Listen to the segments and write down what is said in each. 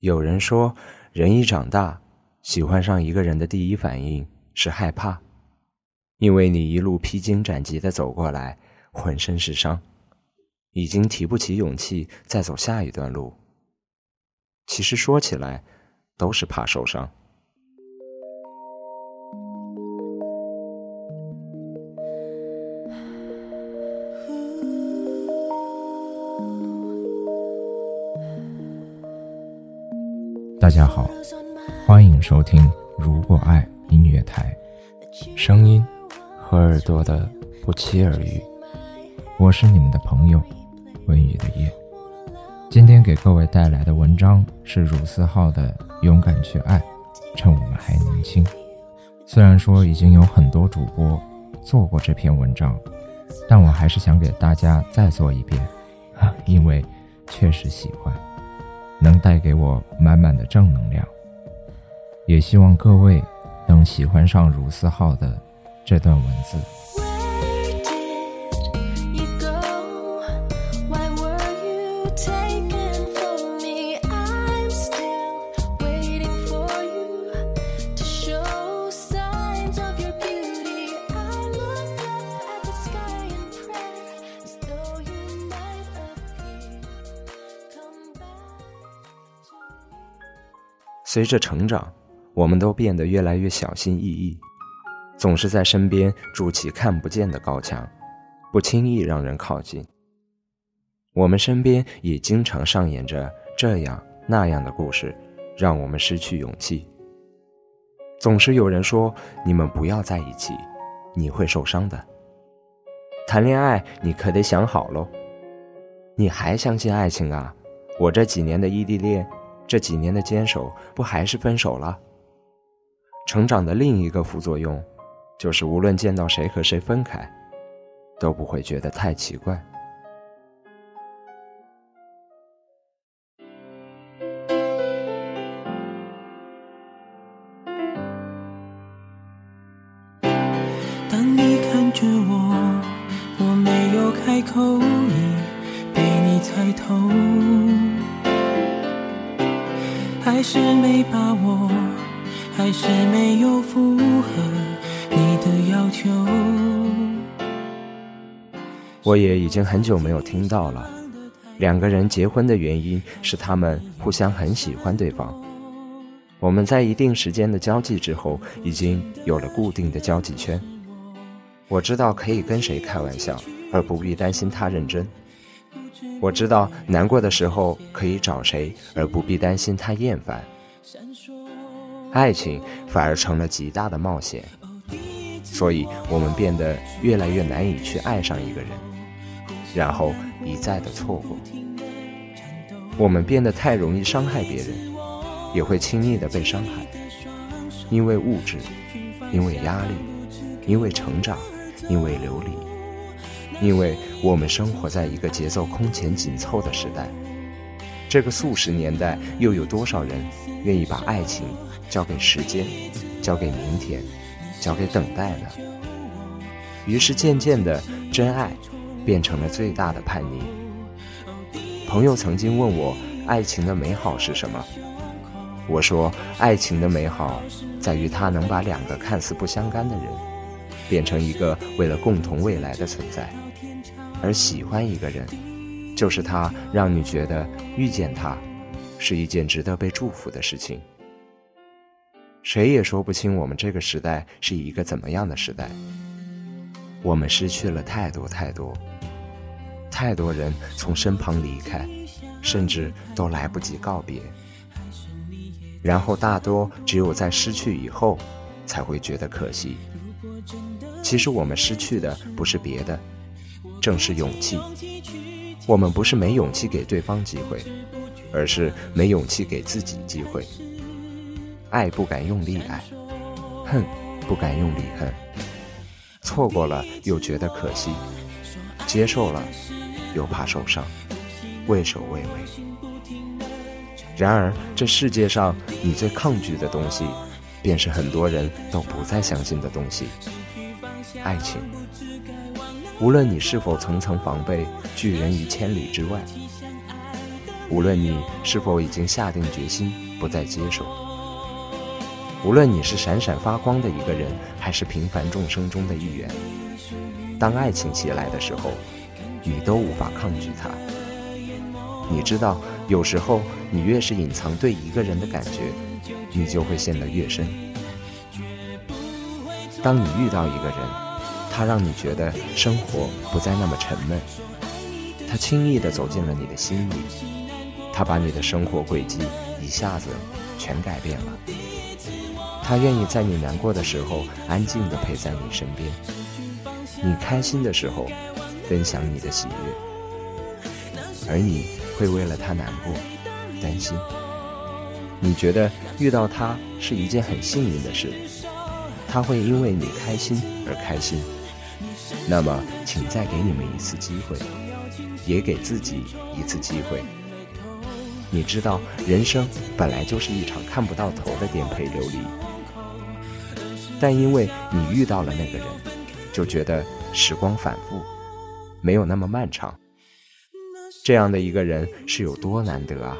有人说，人一长大，喜欢上一个人的第一反应是害怕，因为你一路披荆斩棘的走过来，浑身是伤，已经提不起勇气再走下一段路。其实说起来，都是怕受伤。大家好，欢迎收听《如果爱》音乐台，声音和耳朵的不期而遇。我是你们的朋友温雨的夜。今天给各位带来的文章是鲁思浩的《勇敢去爱》，趁我们还年轻。虽然说已经有很多主播做过这篇文章，但我还是想给大家再做一遍，因为确实喜欢。能带给我满满的正能量，也希望各位能喜欢上如思浩的这段文字。随着成长，我们都变得越来越小心翼翼，总是在身边筑起看不见的高墙，不轻易让人靠近。我们身边也经常上演着这样那样的故事，让我们失去勇气。总是有人说：“你们不要在一起，你会受伤的。”谈恋爱你可得想好喽。你还相信爱情啊？我这几年的异地恋。这几年的坚守，不还是分手了？成长的另一个副作用，就是无论见到谁和谁分开，都不会觉得太奇怪。还是没有符合你的要求。我也已经很久没有听到了。两个人结婚的原因是他们互相很喜欢对方。我们在一定时间的交际之后，已经有了固定的交际圈。我知道可以跟谁开玩笑，而不必担心他认真。我知道难过的时候可以找谁，而不必担心他厌烦。爱情反而成了极大的冒险，所以我们变得越来越难以去爱上一个人，然后一再的错过。我们变得太容易伤害别人，也会轻易的被伤害，因为物质，因为压力，因为成长，因为流离。因为我们生活在一个节奏空前紧凑的时代，这个速食年代，又有多少人愿意把爱情交给时间，交给明天，交给等待呢？于是渐渐的，真爱变成了最大的叛逆。朋友曾经问我，爱情的美好是什么？我说，爱情的美好在于它能把两个看似不相干的人，变成一个为了共同未来的存在。而喜欢一个人，就是他让你觉得遇见他是一件值得被祝福的事情。谁也说不清我们这个时代是一个怎么样的时代。我们失去了太多太多，太多人从身旁离开，甚至都来不及告别。然后大多只有在失去以后，才会觉得可惜。其实我们失去的不是别的。正是勇气，我们不是没勇气给对方机会，而是没勇气给自己机会。爱不敢用力爱，恨不敢用力恨，错过了又觉得可惜，接受了又怕受伤，畏首畏尾。然而这世界上你最抗拒的东西，便是很多人都不再相信的东西——爱情。无论你是否层层防备，拒人于千里之外，无论你是否已经下定决心不再接受，无论你是闪闪发光的一个人，还是平凡众生中的一员，当爱情袭来的时候，你都无法抗拒它。你知道，有时候你越是隐藏对一个人的感觉，你就会陷得越深。当你遇到一个人，他让你觉得生活不再那么沉闷，他轻易地走进了你的心里，他把你的生活轨迹一下子全改变了。他愿意在你难过的时候安静地陪在你身边，你开心的时候分享你的喜悦，而你。会为了他难过、担心。你觉得遇到他是一件很幸运的事，他会因为你开心而开心。那么，请再给你们一次机会，也给自己一次机会。你知道，人生本来就是一场看不到头的颠沛流离，但因为你遇到了那个人，就觉得时光反复，没有那么漫长。这样的一个人是有多难得啊！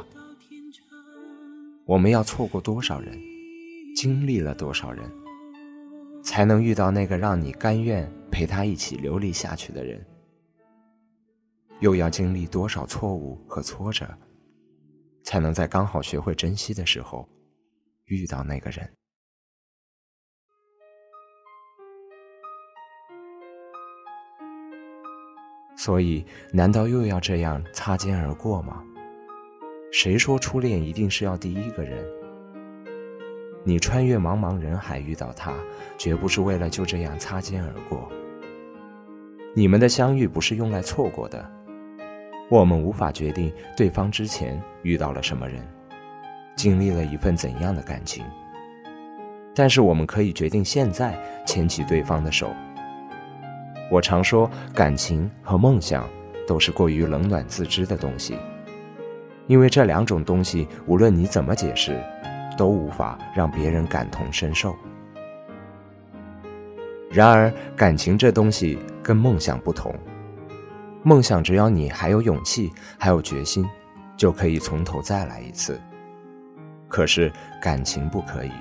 我们要错过多少人，经历了多少人，才能遇到那个让你甘愿陪他一起流离下去的人？又要经历多少错误和挫折，才能在刚好学会珍惜的时候，遇到那个人？所以，难道又要这样擦肩而过吗？谁说初恋一定是要第一个人？你穿越茫茫人海遇到他，绝不是为了就这样擦肩而过。你们的相遇不是用来错过的。我们无法决定对方之前遇到了什么人，经历了一份怎样的感情，但是我们可以决定现在牵起对方的手。我常说，感情和梦想都是过于冷暖自知的东西，因为这两种东西，无论你怎么解释，都无法让别人感同身受。然而，感情这东西跟梦想不同，梦想只要你还有勇气，还有决心，就可以从头再来一次。可是，感情不可以，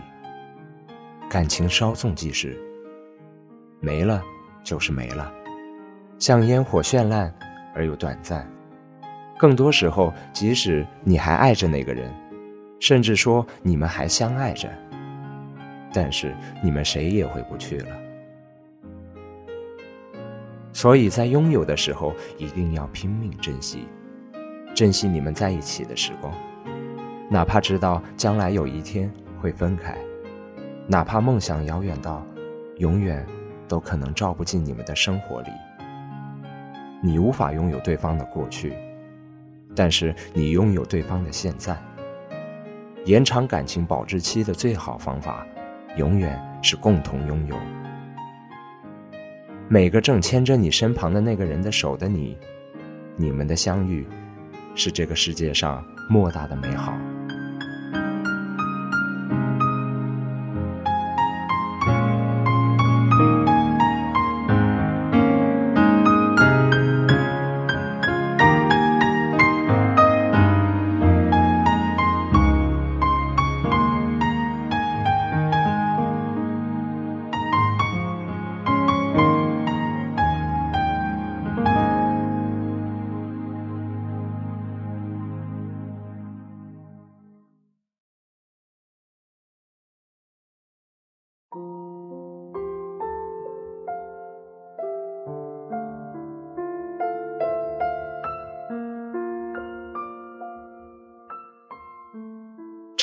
感情稍纵即逝，没了。就是没了，像烟火绚烂而又短暂。更多时候，即使你还爱着那个人，甚至说你们还相爱着，但是你们谁也回不去了。所以在拥有的时候，一定要拼命珍惜，珍惜你们在一起的时光，哪怕知道将来有一天会分开，哪怕梦想遥远到永远。都可能照不进你们的生活里。你无法拥有对方的过去，但是你拥有对方的现在。延长感情保质期的最好方法，永远是共同拥有。每个正牵着你身旁的那个人的手的你，你们的相遇，是这个世界上莫大的美好。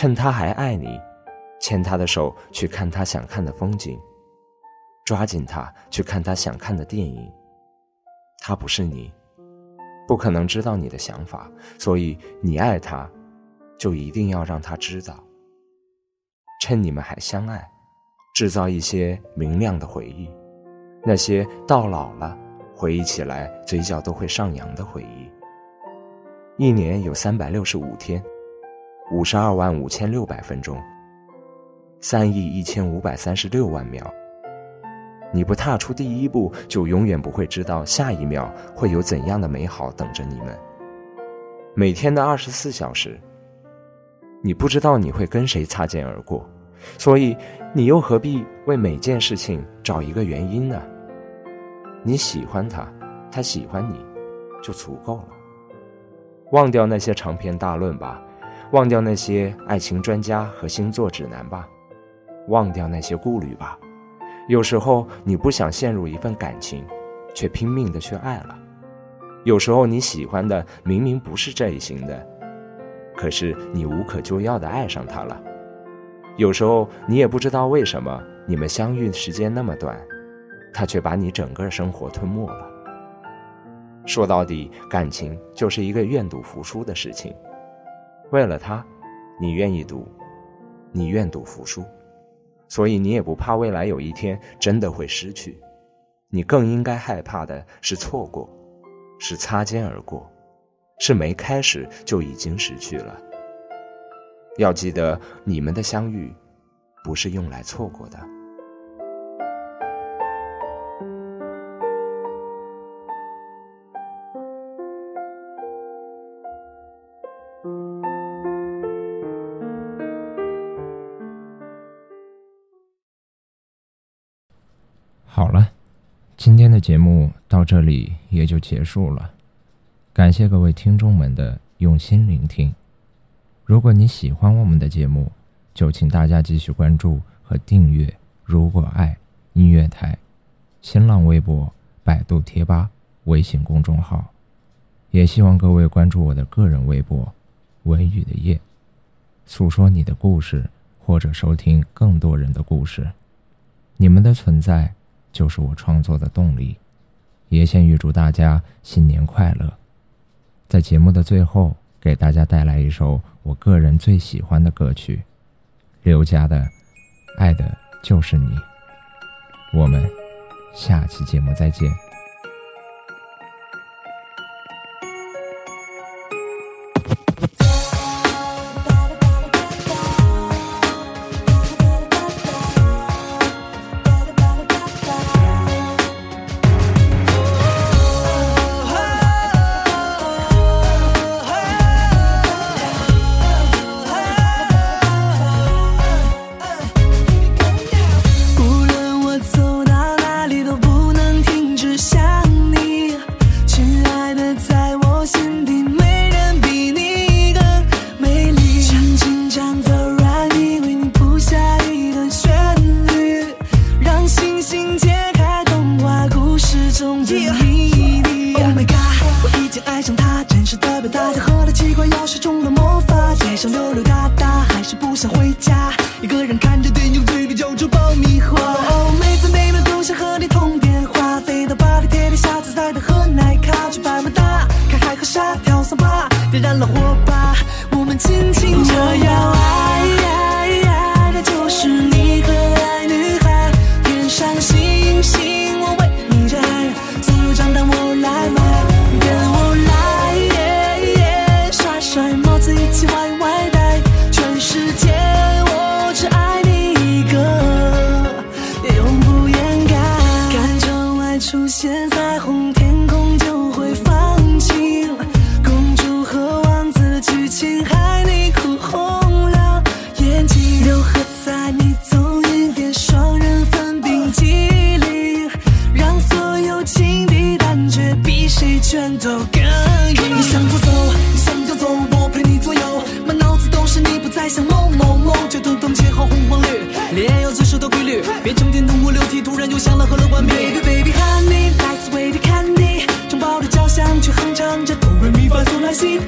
趁他还爱你，牵他的手去看他想看的风景，抓紧他去看他想看的电影。他不是你，不可能知道你的想法，所以你爱他，就一定要让他知道。趁你们还相爱，制造一些明亮的回忆，那些到老了回忆起来嘴角都会上扬的回忆。一年有三百六十五天。五十二万五千六百分钟，三亿一千五百三十六万秒。你不踏出第一步，就永远不会知道下一秒会有怎样的美好等着你们。每天的二十四小时，你不知道你会跟谁擦肩而过，所以你又何必为每件事情找一个原因呢？你喜欢他，他喜欢你，就足够了。忘掉那些长篇大论吧，忘掉那些爱情专家和星座指南吧，忘掉那些顾虑吧。有时候你不想陷入一份感情，却拼命的去爱了。有时候你喜欢的明明不是这一型的，可是你无可救药的爱上他了。有时候你也不知道为什么你们相遇时间那么短，他却把你整个生活吞没了。说到底，感情就是一个愿赌服输的事情。为了他，你愿意赌，你愿赌服输。所以你也不怕未来有一天真的会失去，你更应该害怕的是错过，是擦肩而过，是没开始就已经失去了。要记得，你们的相遇，不是用来错过的。节目到这里也就结束了。感谢各位听众们的用心聆听。如果你喜欢我们的节目，就请大家继续关注和订阅“如果爱音乐台”新浪微博、百度贴吧、微信公众号。也希望各位关注我的个人微博“文宇的夜”，诉说你的故事，或者收听更多人的故事。你们的存在。就是我创作的动力，也先预祝大家新年快乐。在节目的最后，给大家带来一首我个人最喜欢的歌曲，刘佳的《爱的就是你》。我们下期节目再见。快钥匙中的魔法，街上溜溜达达，还是不想回家。一个人看着电影，嘴里嚼着爆米花。哦，每分每秒都想和你通电话，飞到巴黎，铁塔，下子在的喝奶咖，去百慕大看海和沙，跳桑巴，点燃了火把，我们尽情这样爱。像某某某就懂得了秋红黄绿恋爱要遵守的规律别整天痛哭流涕突然又想了喝了罐蜜 baby baby honey，like sweet candy 城堡的交响曲哼唱着哆瑞咪发嗦啦西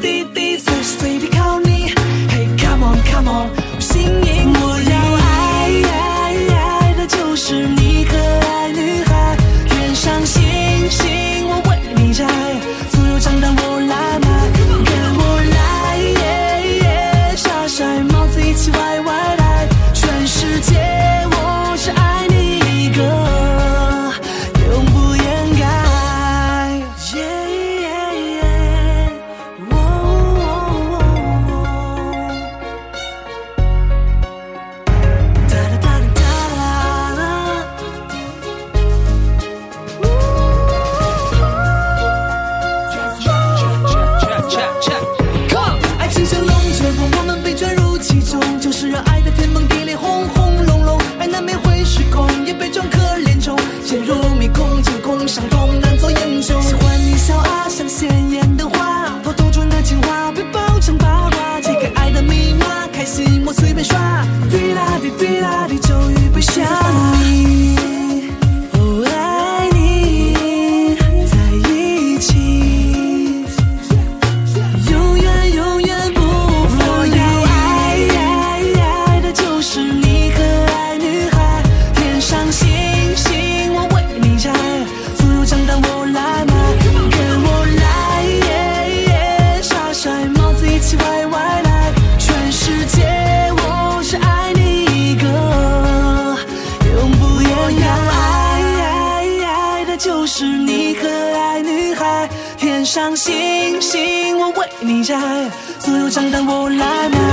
你债，所有账单我来买，